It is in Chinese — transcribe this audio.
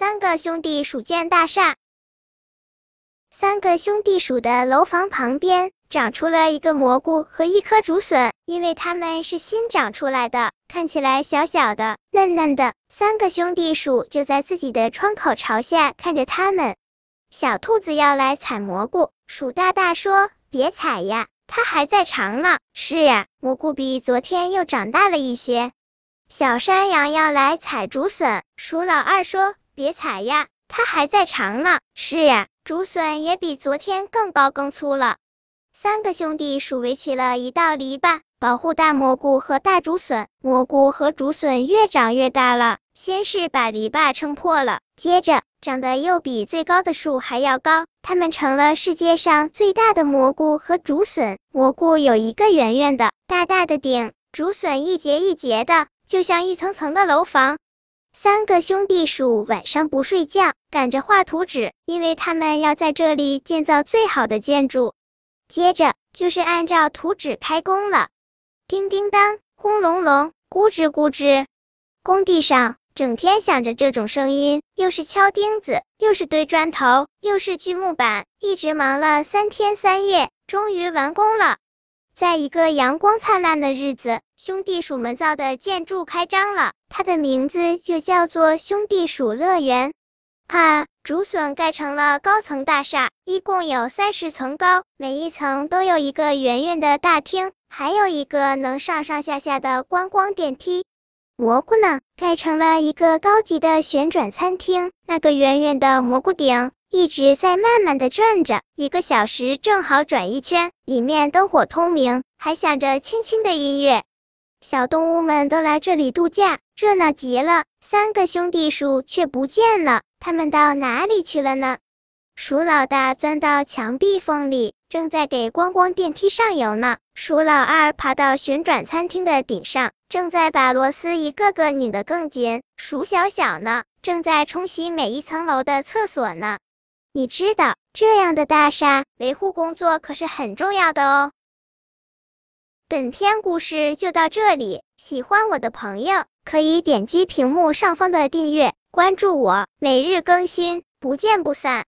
三个兄弟鼠建大厦。三个兄弟鼠的楼房旁边长出了一个蘑菇和一颗竹笋，因为它们是新长出来的，看起来小小的、嫩嫩的。三个兄弟鼠就在自己的窗口朝下看着它们。小兔子要来采蘑菇，鼠大大说：“别采呀，它还在长呢。”是呀，蘑菇比昨天又长大了一些。小山羊要来采竹笋，鼠老二说：“别踩呀，它还在长呢。”是呀，竹笋也比昨天更高更粗了。三个兄弟鼠围起了一道篱笆，保护大蘑菇和大竹笋。蘑菇和竹笋越长越大了，先是把篱笆撑破了，接着长得又比最高的树还要高，它们成了世界上最大的蘑菇和竹笋。蘑菇有一个圆圆的、大大的顶，竹笋一节一节的。就像一层层的楼房，三个兄弟鼠晚上不睡觉，赶着画图纸，因为他们要在这里建造最好的建筑。接着就是按照图纸开工了，叮叮当，轰隆隆，咕吱咕吱。工地上整天响着这种声音，又是敲钉子，又是堆砖头，又是锯木板，一直忙了三天三夜，终于完工了。在一个阳光灿烂的日子，兄弟鼠们造的建筑开张了，它的名字就叫做兄弟鼠乐园。啊，竹笋盖成了高层大厦，一共有三十层高，每一层都有一个圆圆的大厅，还有一个能上上下下的观光电梯。蘑菇呢，盖成了一个高级的旋转餐厅，那个圆圆的蘑菇顶。一直在慢慢的转着，一个小时正好转一圈，里面灯火通明，还响着轻轻的音乐。小动物们都来这里度假，热闹极了。三个兄弟鼠却不见了，他们到哪里去了呢？鼠老大钻到墙壁缝里，正在给观光电梯上油呢。鼠老二爬到旋转餐厅的顶上，正在把螺丝一个个拧得更紧。鼠小小呢，正在冲洗每一层楼的厕所呢。你知道，这样的大厦维护工作可是很重要的哦。本篇故事就到这里，喜欢我的朋友可以点击屏幕上方的订阅，关注我，每日更新，不见不散。